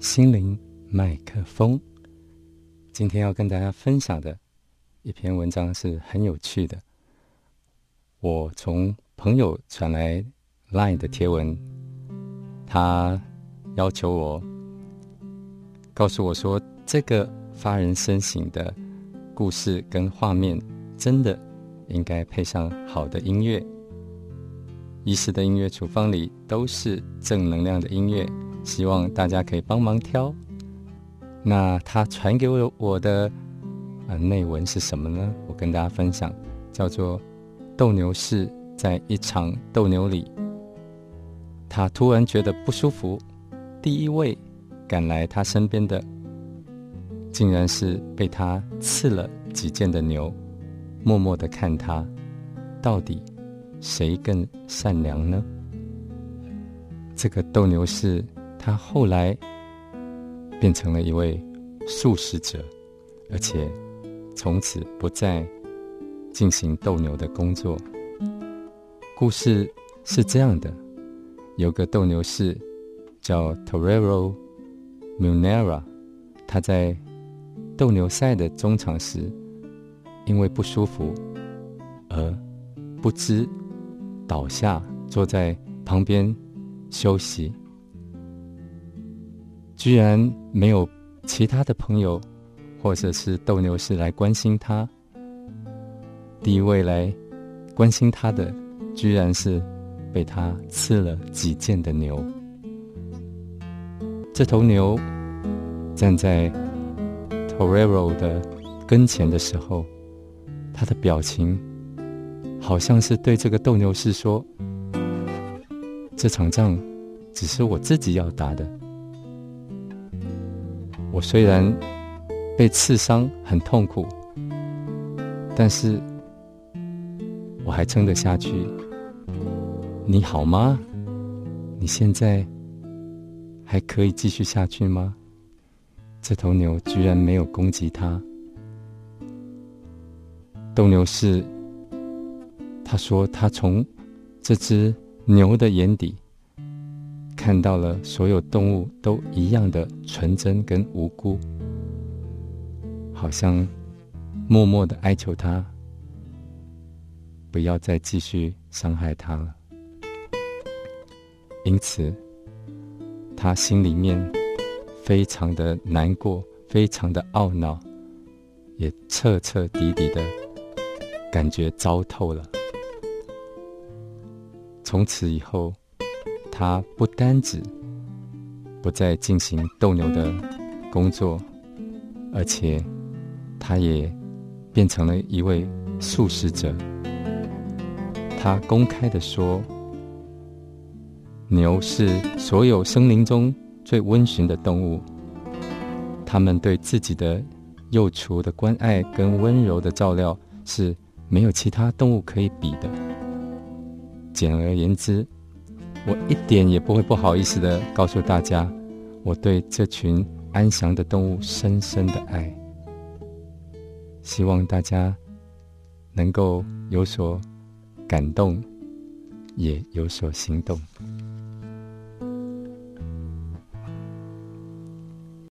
心灵麦克风。今天要跟大家分享的一篇文章是很有趣的。我从朋友传来 LINE 的贴文，他要求我告诉我说，这个发人深省的故事跟画面，真的应该配上好的音乐。医师的音乐处方里都是正能量的音乐，希望大家可以帮忙挑。那他传给我我的呃内文是什么呢？我跟大家分享，叫做斗牛士在一场斗牛里，他突然觉得不舒服。第一位赶来他身边的，竟然是被他刺了几剑的牛，默默的看他到底。谁更善良呢？这个斗牛士，他后来变成了一位素食者，而且从此不再进行斗牛的工作。故事是这样的：有个斗牛士叫 Torero Munera，他在斗牛赛的中场时，因为不舒服而不知。倒下，坐在旁边休息，居然没有其他的朋友或者是斗牛士来关心他。第一位来关心他的，居然是被他刺了几剑的牛。这头牛站在 Torero 的跟前的时候，他的表情。好像是对这个斗牛士说：“这场仗只是我自己要打的。我虽然被刺伤很痛苦，但是我还撑得下去。你好吗？你现在还可以继续下去吗？”这头牛居然没有攻击他。斗牛士。他说：“他从这只牛的眼底看到了所有动物都一样的纯真跟无辜，好像默默的哀求他不要再继续伤害他了。因此，他心里面非常的难过，非常的懊恼，也彻彻底底的感觉糟透了。”从此以后，他不单止不再进行斗牛的工作，而且他也变成了一位素食者。他公开的说：“牛是所有生灵中最温驯的动物，他们对自己的幼雏的关爱跟温柔的照料是没有其他动物可以比的。”简而言之，我一点也不会不好意思的告诉大家，我对这群安详的动物深深的爱。希望大家能够有所感动，也有所行动。